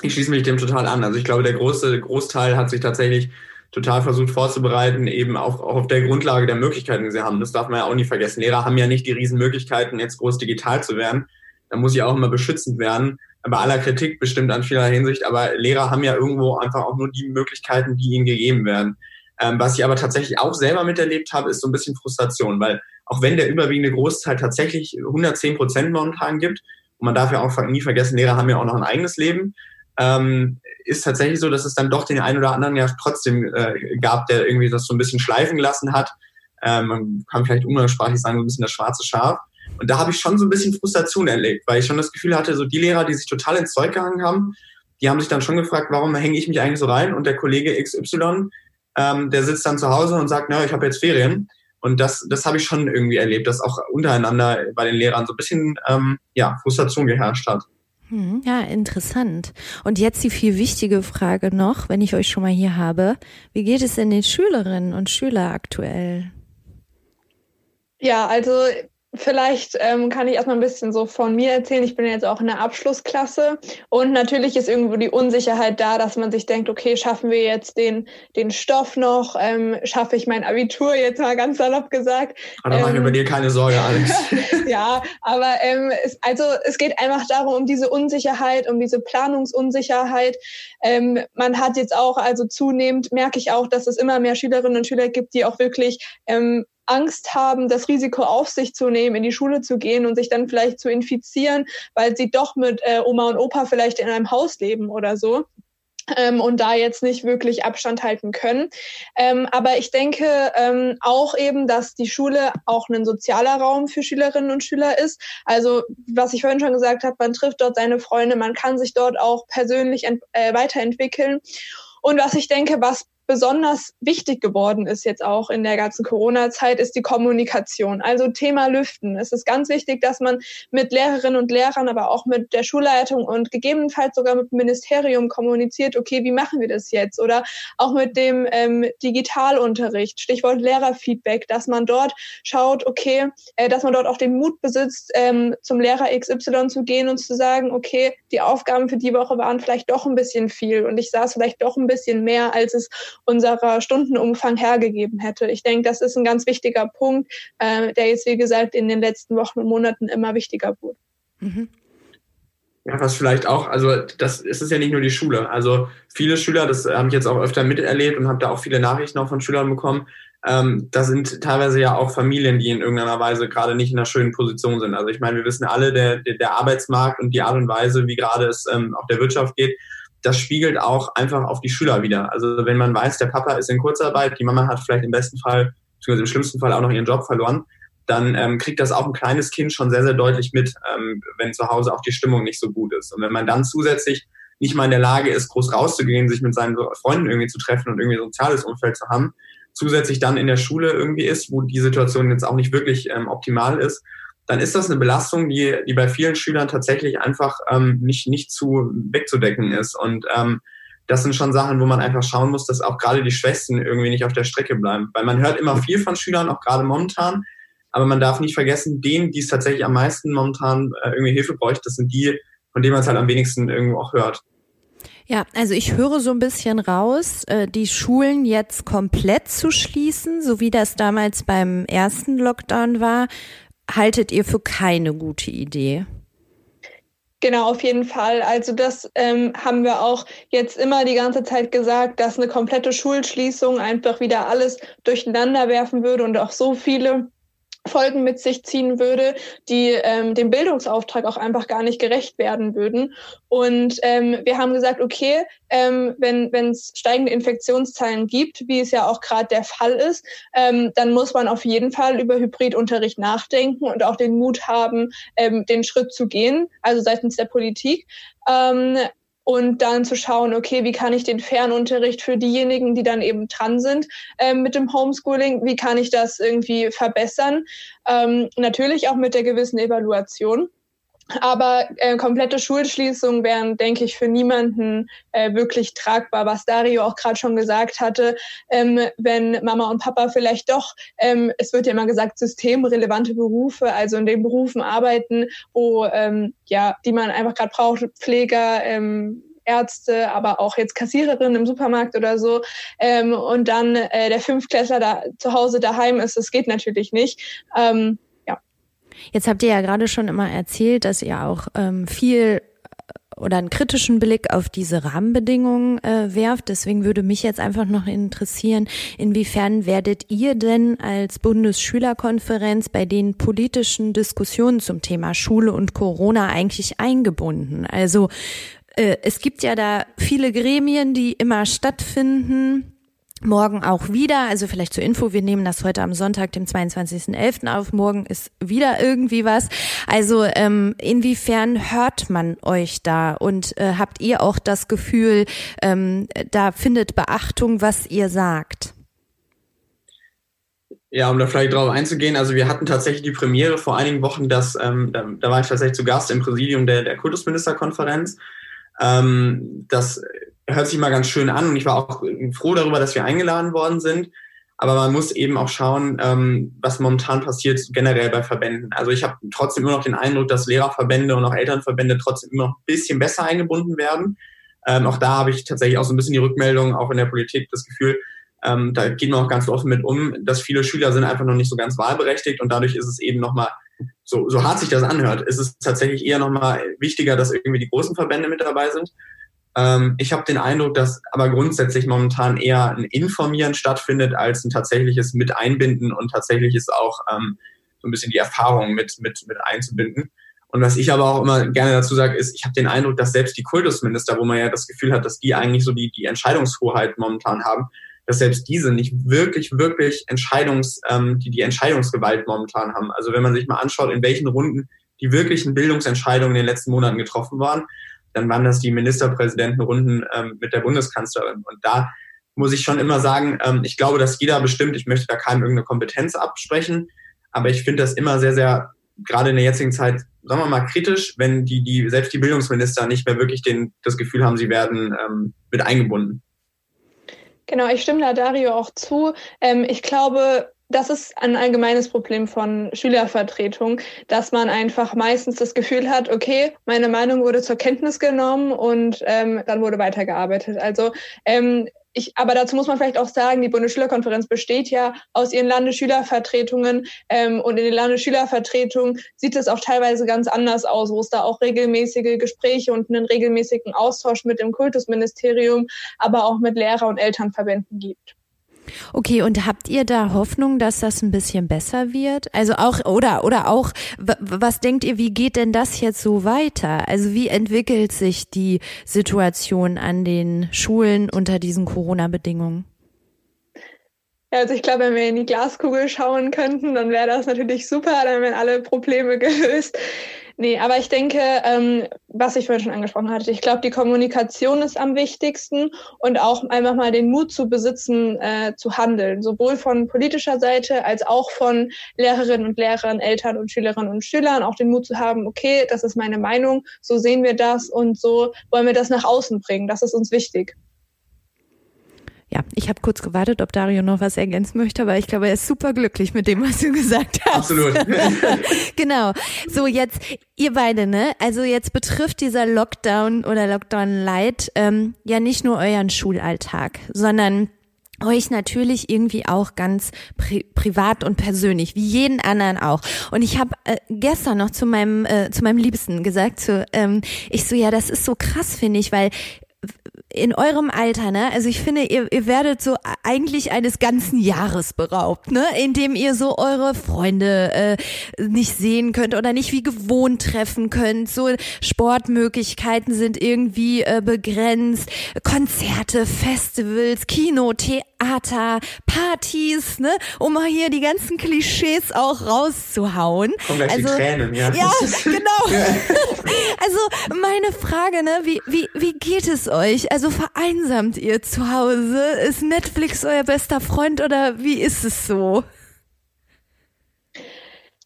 ich schließe mich dem total an. Also ich glaube, der große Großteil hat sich tatsächlich total versucht vorzubereiten, eben auch, auch auf der Grundlage der Möglichkeiten, die sie haben. Das darf man ja auch nie vergessen. Lehrer haben ja nicht die Riesenmöglichkeiten, jetzt groß digital zu werden. Da muss ich auch immer beschützend werden. Bei aller Kritik bestimmt an vieler Hinsicht, aber Lehrer haben ja irgendwo einfach auch nur die Möglichkeiten, die ihnen gegeben werden. Ähm, was ich aber tatsächlich auch selber miterlebt habe, ist so ein bisschen Frustration, weil auch wenn der überwiegende Großteil tatsächlich 110 Prozent momentan gibt, Und man darf ja auch nie vergessen, Lehrer haben ja auch noch ein eigenes Leben. Ähm, ist tatsächlich so, dass es dann doch den einen oder anderen ja trotzdem äh, gab, der irgendwie das so ein bisschen schleifen gelassen hat. Ähm, man kann vielleicht umgangssprachlich sagen, so ein bisschen das schwarze Schaf. Und da habe ich schon so ein bisschen Frustration erlebt, weil ich schon das Gefühl hatte, so die Lehrer, die sich total ins Zeug gehangen haben, die haben sich dann schon gefragt, warum hänge ich mich eigentlich so rein? Und der Kollege XY, ähm, der sitzt dann zu Hause und sagt, naja, ich habe jetzt Ferien. Und das, das habe ich schon irgendwie erlebt, dass auch untereinander bei den Lehrern so ein bisschen ähm, ja, Frustration geherrscht hat. Hm, ja, interessant. Und jetzt die viel wichtige Frage noch, wenn ich euch schon mal hier habe. Wie geht es denn den Schülerinnen und Schülern aktuell? Ja, also Vielleicht ähm, kann ich erstmal ein bisschen so von mir erzählen. Ich bin jetzt auch in der Abschlussklasse und natürlich ist irgendwo die Unsicherheit da, dass man sich denkt, okay, schaffen wir jetzt den, den Stoff noch? Ähm, schaffe ich mein Abitur jetzt mal ganz salopp gesagt? Aber ähm, mache ich dir keine Sorge, Alex. ja, aber ähm, es, also es geht einfach darum, um diese Unsicherheit, um diese Planungsunsicherheit. Ähm, man hat jetzt auch, also zunehmend merke ich auch, dass es immer mehr Schülerinnen und Schüler gibt, die auch wirklich ähm, Angst haben, das Risiko auf sich zu nehmen, in die Schule zu gehen und sich dann vielleicht zu infizieren, weil sie doch mit äh, Oma und Opa vielleicht in einem Haus leben oder so. Ähm, und da jetzt nicht wirklich Abstand halten können. Ähm, aber ich denke ähm, auch eben, dass die Schule auch ein sozialer Raum für Schülerinnen und Schüler ist. Also was ich vorhin schon gesagt habe, man trifft dort seine Freunde, man kann sich dort auch persönlich äh, weiterentwickeln. Und was ich denke, was besonders wichtig geworden ist jetzt auch in der ganzen Corona-Zeit, ist die Kommunikation. Also Thema Lüften. Es ist ganz wichtig, dass man mit Lehrerinnen und Lehrern, aber auch mit der Schulleitung und gegebenenfalls sogar mit dem Ministerium kommuniziert, okay, wie machen wir das jetzt? Oder auch mit dem ähm, Digitalunterricht, Stichwort Lehrerfeedback, dass man dort schaut, okay, äh, dass man dort auch den Mut besitzt, ähm, zum Lehrer XY zu gehen und zu sagen, okay, die Aufgaben für die Woche waren vielleicht doch ein bisschen viel und ich saß vielleicht doch ein bisschen mehr, als es unserer Stundenumfang hergegeben hätte. Ich denke, das ist ein ganz wichtiger Punkt, äh, der jetzt, wie gesagt, in den letzten Wochen und Monaten immer wichtiger wurde. Mhm. Ja, was vielleicht auch, also das ist es ja nicht nur die Schule. Also viele Schüler, das habe ich jetzt auch öfter miterlebt und habe da auch viele Nachrichten auch von Schülern bekommen. Ähm, da sind teilweise ja auch Familien, die in irgendeiner Weise gerade nicht in einer schönen Position sind. Also ich meine, wir wissen alle, der, der, der Arbeitsmarkt und die Art und Weise, wie gerade es ähm, auf der Wirtschaft geht, das spiegelt auch einfach auf die Schüler wieder. Also wenn man weiß, der Papa ist in Kurzarbeit, die Mama hat vielleicht im besten Fall, beziehungsweise im schlimmsten Fall auch noch ihren Job verloren, dann ähm, kriegt das auch ein kleines Kind schon sehr, sehr deutlich mit, ähm, wenn zu Hause auch die Stimmung nicht so gut ist. Und wenn man dann zusätzlich nicht mal in der Lage ist, groß rauszugehen, sich mit seinen Freunden irgendwie zu treffen und irgendwie ein soziales Umfeld zu haben, zusätzlich dann in der Schule irgendwie ist, wo die Situation jetzt auch nicht wirklich ähm, optimal ist, dann ist das eine Belastung, die, die bei vielen Schülern tatsächlich einfach ähm, nicht, nicht zu wegzudecken ist. Und ähm, das sind schon Sachen, wo man einfach schauen muss, dass auch gerade die Schwestern irgendwie nicht auf der Strecke bleiben. Weil man hört immer viel von Schülern, auch gerade momentan, aber man darf nicht vergessen, denen, die es tatsächlich am meisten momentan äh, irgendwie Hilfe bräuchte, das sind die, von denen man es halt am wenigsten irgendwo auch hört. Ja, also ich höre so ein bisschen raus, äh, die Schulen jetzt komplett zu schließen, so wie das damals beim ersten Lockdown war, haltet ihr für keine gute Idee. Genau, auf jeden Fall. Also das ähm, haben wir auch jetzt immer die ganze Zeit gesagt, dass eine komplette Schulschließung einfach wieder alles durcheinander werfen würde und auch so viele Folgen mit sich ziehen würde, die ähm, dem Bildungsauftrag auch einfach gar nicht gerecht werden würden. Und ähm, wir haben gesagt, okay, ähm, wenn es steigende Infektionszahlen gibt, wie es ja auch gerade der Fall ist, ähm, dann muss man auf jeden Fall über Hybridunterricht nachdenken und auch den Mut haben, ähm, den Schritt zu gehen, also seitens der Politik. Ähm, und dann zu schauen, okay, wie kann ich den Fernunterricht für diejenigen, die dann eben dran sind äh, mit dem Homeschooling, wie kann ich das irgendwie verbessern? Ähm, natürlich auch mit der gewissen Evaluation. Aber äh, komplette Schulschließungen wären, denke ich, für niemanden äh, wirklich tragbar. Was Dario auch gerade schon gesagt hatte, ähm, wenn Mama und Papa vielleicht doch, ähm, es wird ja immer gesagt, systemrelevante Berufe, also in den Berufen arbeiten, wo ähm, ja, die man einfach gerade braucht, Pfleger, ähm, Ärzte, aber auch jetzt Kassiererin im Supermarkt oder so. Ähm, und dann äh, der Fünftklässler da zu Hause daheim ist, das geht natürlich nicht. Ähm, Jetzt habt ihr ja gerade schon immer erzählt, dass ihr auch ähm, viel oder einen kritischen Blick auf diese Rahmenbedingungen äh, werft. Deswegen würde mich jetzt einfach noch interessieren, inwiefern werdet ihr denn als Bundesschülerkonferenz bei den politischen Diskussionen zum Thema Schule und Corona eigentlich eingebunden? Also äh, es gibt ja da viele Gremien, die immer stattfinden Morgen auch wieder, also vielleicht zur Info, wir nehmen das heute am Sonntag, dem 22.11. auf. Morgen ist wieder irgendwie was. Also ähm, inwiefern hört man euch da und äh, habt ihr auch das Gefühl, ähm, da findet Beachtung, was ihr sagt? Ja, um da vielleicht drauf einzugehen, also wir hatten tatsächlich die Premiere vor einigen Wochen, dass, ähm, da, da war ich tatsächlich zu Gast im Präsidium der, der Kultusministerkonferenz. Ähm, das hört sich mal ganz schön an und ich war auch froh darüber, dass wir eingeladen worden sind. Aber man muss eben auch schauen, ähm, was momentan passiert generell bei Verbänden. Also ich habe trotzdem immer noch den Eindruck, dass Lehrerverbände und auch Elternverbände trotzdem immer noch ein bisschen besser eingebunden werden. Ähm, auch da habe ich tatsächlich auch so ein bisschen die Rückmeldung, auch in der Politik, das Gefühl, ähm, da geht man auch ganz offen mit um, dass viele Schüler sind einfach noch nicht so ganz wahlberechtigt und dadurch ist es eben nochmal, so, so hart sich das anhört, ist es tatsächlich eher nochmal wichtiger, dass irgendwie die großen Verbände mit dabei sind. Ähm, ich habe den Eindruck, dass aber grundsätzlich momentan eher ein Informieren stattfindet als ein tatsächliches Mit einbinden und tatsächliches auch ähm, so ein bisschen die Erfahrung mit, mit, mit einzubinden. Und was ich aber auch immer gerne dazu sage, ist, ich habe den Eindruck, dass selbst die Kultusminister, wo man ja das Gefühl hat, dass die eigentlich so die, die Entscheidungshoheit momentan haben, dass selbst diese nicht wirklich, wirklich Entscheidungs, ähm, die, die Entscheidungsgewalt momentan haben. Also wenn man sich mal anschaut, in welchen Runden die wirklichen Bildungsentscheidungen in den letzten Monaten getroffen waren, dann waren das die Ministerpräsidentenrunden ähm, mit der Bundeskanzlerin. Und da muss ich schon immer sagen, ähm, ich glaube, dass jeder bestimmt, ich möchte da keinem irgendeine Kompetenz absprechen, aber ich finde das immer sehr, sehr, gerade in der jetzigen Zeit, sagen wir mal, kritisch, wenn die, die selbst die Bildungsminister nicht mehr wirklich den, das Gefühl haben, sie werden ähm, mit eingebunden. Genau, ich stimme da Dario auch zu. Ähm, ich glaube, das ist ein allgemeines Problem von Schülervertretung, dass man einfach meistens das Gefühl hat, okay, meine Meinung wurde zur Kenntnis genommen und ähm, dann wurde weitergearbeitet. Also ähm, ich, aber dazu muss man vielleicht auch sagen, die Bundesschülerkonferenz besteht ja aus ihren Landesschülervertretungen ähm, und in den Landesschülervertretungen sieht es auch teilweise ganz anders aus, wo es da auch regelmäßige Gespräche und einen regelmäßigen Austausch mit dem Kultusministerium, aber auch mit Lehrer- und Elternverbänden gibt. Okay, und habt ihr da Hoffnung, dass das ein bisschen besser wird? Also auch, oder, oder auch, was denkt ihr, wie geht denn das jetzt so weiter? Also wie entwickelt sich die Situation an den Schulen unter diesen Corona-Bedingungen? Ja, also ich glaube, wenn wir in die Glaskugel schauen könnten, dann wäre das natürlich super, dann wären alle Probleme gelöst. Nee, aber ich denke, ähm, was ich vorhin schon angesprochen hatte, ich glaube, die Kommunikation ist am wichtigsten und auch einfach mal den Mut zu besitzen, äh, zu handeln, sowohl von politischer Seite als auch von Lehrerinnen und Lehrern, Eltern und Schülerinnen und Schülern, auch den Mut zu haben, okay, das ist meine Meinung, so sehen wir das und so wollen wir das nach außen bringen. Das ist uns wichtig. Ja, ich habe kurz gewartet, ob Dario noch was ergänzen möchte, aber ich glaube, er ist super glücklich mit dem, was du gesagt hast. Absolut. genau. So, jetzt, ihr beide, ne? Also jetzt betrifft dieser Lockdown oder Lockdown Light ähm, ja nicht nur euren Schulalltag, sondern euch natürlich irgendwie auch ganz pri privat und persönlich, wie jeden anderen auch. Und ich habe äh, gestern noch zu meinem äh, zu meinem Liebsten gesagt, zu, ähm, ich so ja, das ist so krass finde ich, weil in eurem Alter, ne? Also ich finde, ihr, ihr werdet so eigentlich eines ganzen Jahres beraubt, ne? Indem ihr so eure Freunde äh, nicht sehen könnt oder nicht wie gewohnt treffen könnt. So Sportmöglichkeiten sind irgendwie äh, begrenzt. Konzerte, Festivals, Kino, Theater, Partys, ne? Um mal hier die ganzen Klischees auch rauszuhauen. Kommen gleich also, die Tränen, ja. Ja, genau. also meine Frage, ne? Wie, wie, wie geht es euch? Also vereinsamt ihr zu Hause? Ist Netflix euer bester Freund oder wie ist es so?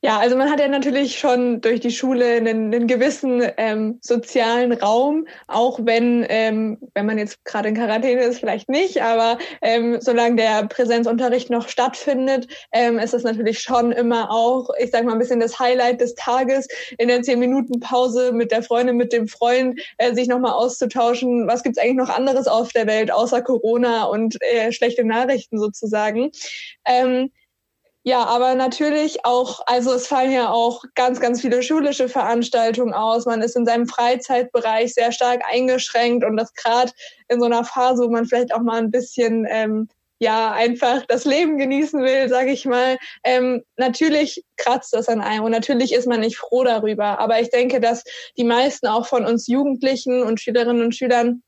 Ja, also man hat ja natürlich schon durch die Schule einen, einen gewissen ähm, sozialen Raum, auch wenn, ähm, wenn man jetzt gerade in Quarantäne ist, vielleicht nicht, aber ähm, solange der Präsenzunterricht noch stattfindet, ähm, ist es natürlich schon immer auch, ich sag mal, ein bisschen das Highlight des Tages, in der zehn Minuten Pause mit der Freundin, mit dem Freund, äh, sich nochmal auszutauschen, was gibt's eigentlich noch anderes auf der Welt, außer Corona und äh, schlechte Nachrichten sozusagen. Ähm, Ja, aber natürlich auch, also es fallen ja auch ganz, ganz viele schulische Veranstaltungen aus. Man ist in seinem Freizeitbereich sehr stark eingeschränkt und das gerade in so einer Phase, wo man vielleicht auch mal ein bisschen ähm, ja einfach das Leben genießen will, sage ich mal. Ähm, natürlich kratzt das an einem und natürlich ist man nicht froh darüber. Aber ich denke, dass die meisten auch von uns Jugendlichen und Schülerinnen und Schülern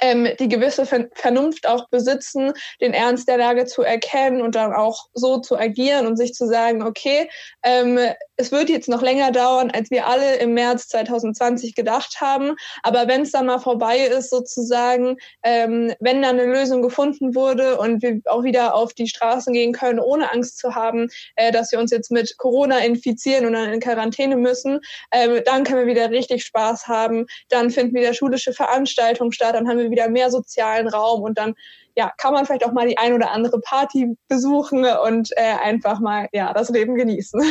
ähm, die gewisse Vernunft auch besitzen, den Ernst der Lage zu erkennen und dann auch so zu agieren und sich zu sagen, okay, ähm, es wird jetzt noch länger dauern, als wir alle im März 2020 gedacht haben. Aber wenn es dann mal vorbei ist, sozusagen, ähm, wenn dann eine Lösung gefunden wurde und wir auch wieder auf die Straßen gehen können, ohne Angst zu haben, äh, dass wir uns jetzt mit Corona infizieren und dann in Quarantäne müssen, äh, dann können wir wieder richtig Spaß haben. Dann finden wieder schulische Veranstaltungen statt, dann haben wir wieder mehr sozialen Raum und dann ja, kann man vielleicht auch mal die ein oder andere Party besuchen und äh, einfach mal ja das Leben genießen.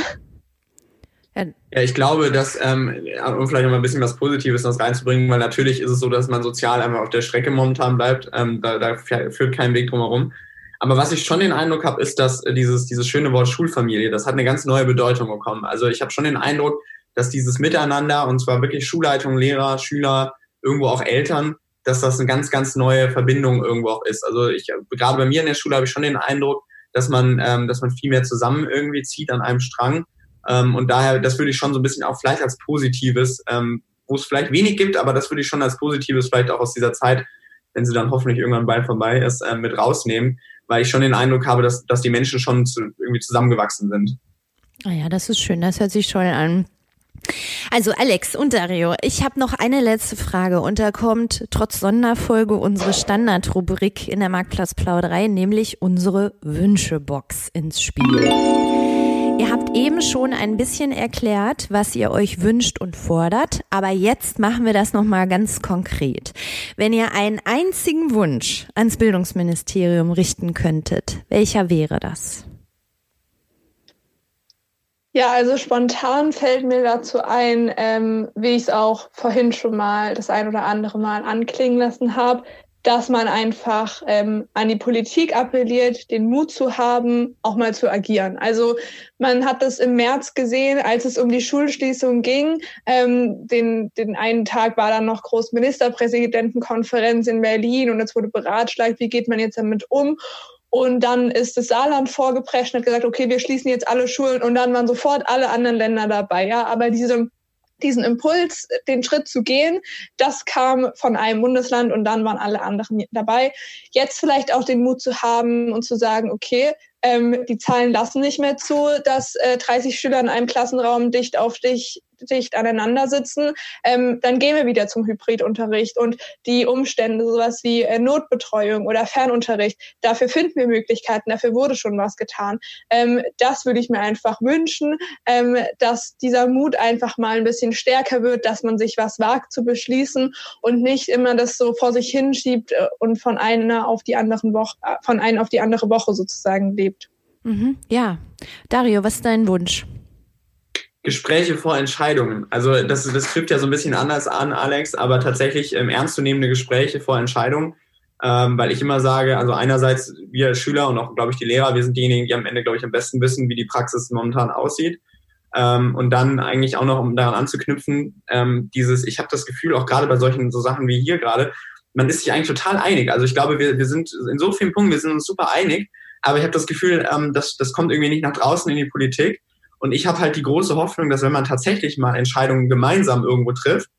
Ja, ich glaube, dass, ähm, um vielleicht noch mal ein bisschen was Positives noch reinzubringen, weil natürlich ist es so, dass man sozial einmal auf der Strecke momentan bleibt. Ähm, da, da führt kein Weg drumherum. Aber was ich schon den Eindruck habe, ist, dass dieses, dieses schöne Wort Schulfamilie, das hat eine ganz neue Bedeutung bekommen. Also ich habe schon den Eindruck, dass dieses Miteinander, und zwar wirklich Schulleitung, Lehrer, Schüler, irgendwo auch Eltern, dass das eine ganz, ganz neue Verbindung irgendwo auch ist. Also ich, gerade bei mir in der Schule habe ich schon den Eindruck, dass man, ähm, dass man viel mehr zusammen irgendwie zieht an einem Strang ähm, und daher, das würde ich schon so ein bisschen auch vielleicht als Positives, ähm, wo es vielleicht wenig gibt, aber das würde ich schon als Positives vielleicht auch aus dieser Zeit, wenn sie dann hoffentlich irgendwann bald vorbei ist, äh, mit rausnehmen, weil ich schon den Eindruck habe, dass, dass die Menschen schon zu, irgendwie zusammengewachsen sind. Ah ja, das ist schön, das hört sich toll an. Also Alex und Dario, ich habe noch eine letzte Frage und da kommt trotz Sonderfolge unsere Standardrubrik in der Marktplatzplauderei, nämlich unsere Wünschebox ins Spiel. Ihr habt eben schon ein bisschen erklärt, was ihr euch wünscht und fordert, aber jetzt machen wir das nochmal ganz konkret. Wenn ihr einen einzigen Wunsch ans Bildungsministerium richten könntet, welcher wäre das? Ja, also spontan fällt mir dazu ein, ähm, wie ich es auch vorhin schon mal das ein oder andere Mal anklingen lassen habe, dass man einfach ähm, an die Politik appelliert, den Mut zu haben, auch mal zu agieren. Also man hat das im März gesehen, als es um die Schulschließung ging. Ähm, den, den einen Tag war dann noch Großministerpräsidentenkonferenz in Berlin und es wurde beratschlagt, wie geht man jetzt damit um. Und dann ist das Saarland vorgeprescht und hat gesagt, okay, wir schließen jetzt alle Schulen und dann waren sofort alle anderen Länder dabei. Ja, aber diese diesen Impuls, den Schritt zu gehen, das kam von einem Bundesland und dann waren alle anderen dabei. Jetzt vielleicht auch den Mut zu haben und zu sagen, okay, ähm, die Zahlen lassen nicht mehr zu, dass äh, 30 Schüler in einem Klassenraum dicht auf dich dicht aneinander sitzen, ähm, dann gehen wir wieder zum Hybridunterricht und die Umstände, sowas wie äh, Notbetreuung oder Fernunterricht, dafür finden wir Möglichkeiten, dafür wurde schon was getan. Ähm, das würde ich mir einfach wünschen, ähm, dass dieser Mut einfach mal ein bisschen stärker wird, dass man sich was wagt zu beschließen und nicht immer das so vor sich hinschiebt äh, und von einer auf die anderen Woche, äh, von einer auf die andere Woche sozusagen lebt. Mhm, ja. Dario, was ist dein Wunsch? Gespräche vor Entscheidungen. Also das, das trifft ja so ein bisschen anders an, Alex, aber tatsächlich ähm, ernstzunehmende Gespräche vor Entscheidungen, ähm, weil ich immer sage, also einerseits wir Schüler und auch, glaube ich, die Lehrer, wir sind diejenigen, die am Ende, glaube ich, am besten wissen, wie die Praxis momentan aussieht. Ähm, und dann eigentlich auch noch, um daran anzuknüpfen, ähm, dieses, ich habe das Gefühl, auch gerade bei solchen so Sachen wie hier gerade, man ist sich eigentlich total einig. Also ich glaube, wir, wir sind in so vielen Punkten, wir sind uns super einig, aber ich habe das Gefühl, ähm, das, das kommt irgendwie nicht nach draußen in die Politik. Und ich habe halt die große Hoffnung, dass wenn man tatsächlich mal Entscheidungen gemeinsam irgendwo trifft,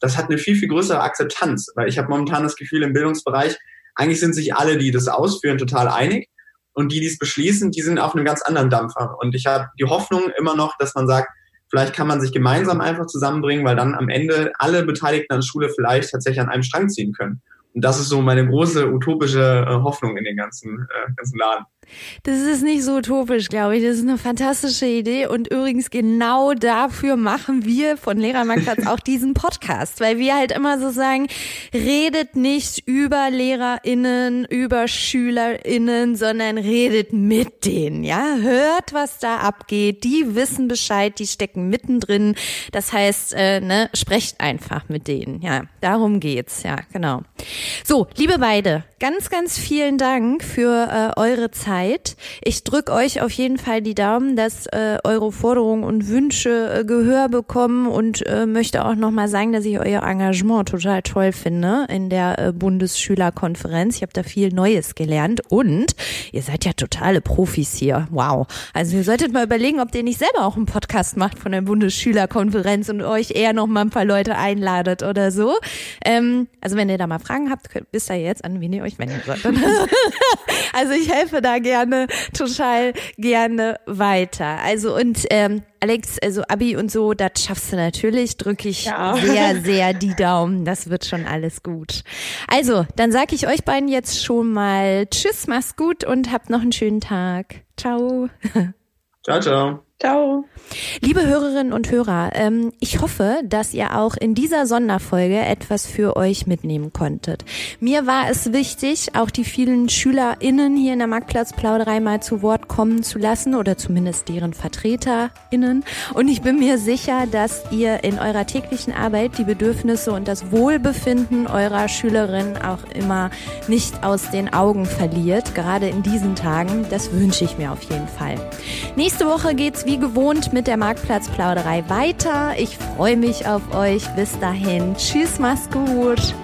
das hat eine viel, viel größere Akzeptanz. Weil ich habe momentan das Gefühl, im Bildungsbereich, eigentlich sind sich alle, die das ausführen, total einig. Und die, die es beschließen, die sind auf einem ganz anderen Dampfer. Und ich habe die Hoffnung immer noch, dass man sagt, vielleicht kann man sich gemeinsam einfach zusammenbringen, weil dann am Ende alle Beteiligten an Schule vielleicht tatsächlich an einem Strang ziehen können. Und das ist so meine große utopische äh, Hoffnung in den ganzen, äh, ganzen Laden. Das ist nicht so utopisch, glaube ich. Das ist eine fantastische Idee. Und übrigens genau dafür machen wir von Lehrermarktplatz auch diesen Podcast, weil wir halt immer so sagen, redet nicht über LehrerInnen, über SchülerInnen, sondern redet mit denen, ja. Hört, was da abgeht. Die wissen Bescheid, die stecken mittendrin. Das heißt, äh, ne, sprecht einfach mit denen. Ja, darum geht's. Ja, genau. So, liebe beide, ganz, ganz vielen Dank für äh, eure Zeit. Ich drücke euch auf jeden Fall die Daumen, dass äh, eure Forderungen und Wünsche äh, Gehör bekommen und äh, möchte auch nochmal sagen, dass ich euer Engagement total toll finde in der äh, Bundesschülerkonferenz. Ich habe da viel Neues gelernt und ihr seid ja totale Profis hier. Wow. Also ihr solltet mal überlegen, ob ihr nicht selber auch einen Podcast macht von der Bundesschülerkonferenz und euch eher noch mal ein paar Leute einladet oder so. Ähm, also wenn ihr da mal Fragen habt, könnt, bis da jetzt an wen ihr euch wenden sollt. also ich helfe da gerne, total gerne weiter. Also und ähm, Alex, also Abi und so, das schaffst du natürlich, drücke ich ja. sehr, sehr die Daumen. Das wird schon alles gut. Also, dann sage ich euch beiden jetzt schon mal Tschüss, mach's gut und habt noch einen schönen Tag. Ciao. Ciao, ciao. Ciao. Liebe Hörerinnen und Hörer, ähm, ich hoffe, dass ihr auch in dieser Sonderfolge etwas für euch mitnehmen konntet. Mir war es wichtig, auch die vielen SchülerInnen hier in der Marktplatzplauderei mal zu Wort kommen zu lassen oder zumindest deren VertreterInnen. Und ich bin mir sicher, dass ihr in eurer täglichen Arbeit die Bedürfnisse und das Wohlbefinden eurer Schülerinnen auch immer nicht aus den Augen verliert, gerade in diesen Tagen. Das wünsche ich mir auf jeden Fall. Nächste Woche geht's wie gewohnt mit der Marktplatzplauderei weiter. Ich freue mich auf euch. Bis dahin. Tschüss, mach's gut.